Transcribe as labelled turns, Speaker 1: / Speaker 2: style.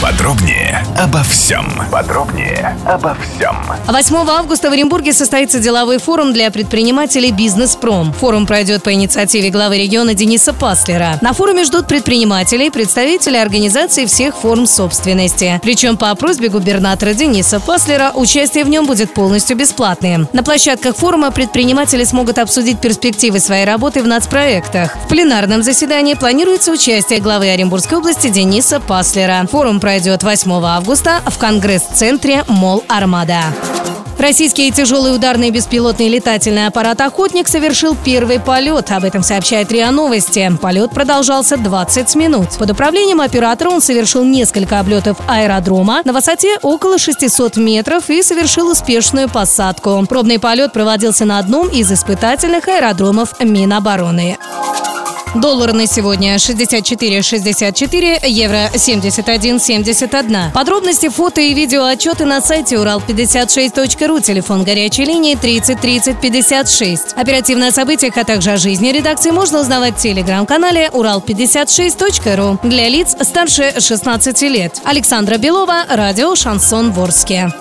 Speaker 1: Подробнее обо всем. Подробнее обо всем.
Speaker 2: 8 августа в Оренбурге состоится деловой форум для предпринимателей «Бизнес-Пром». Форум пройдет по инициативе главы региона Дениса Паслера. На форуме ждут предпринимателей, представителей организаций всех форм собственности. Причем по просьбе губернатора Дениса Паслера участие в нем будет полностью бесплатным. На площадках форума предприниматели смогут обсудить перспективы своей работы в нацпроектах. В пленарном заседании планируется участие главы Оренбургской области Дениса Паслера. Форум пройдет 8 августа в Конгресс-центре «Мол Армада». Российский тяжелый ударный беспилотный летательный аппарат «Охотник» совершил первый полет. Об этом сообщает РИА Новости. Полет продолжался 20 минут. Под управлением оператора он совершил несколько облетов аэродрома на высоте около 600 метров и совершил успешную посадку. Пробный полет проводился на одном из испытательных аэродромов Минобороны. Доллар на сегодня 64,64, евро 71,71. Подробности, фото и видео отчеты на сайте урал56.ру, телефон горячей линии 30 30 56. Оперативно о событиях, а также о жизни редакции можно узнавать в телеграм-канале урал56.ру для лиц старше 16 лет. Александра Белова, радио «Шансон Ворске».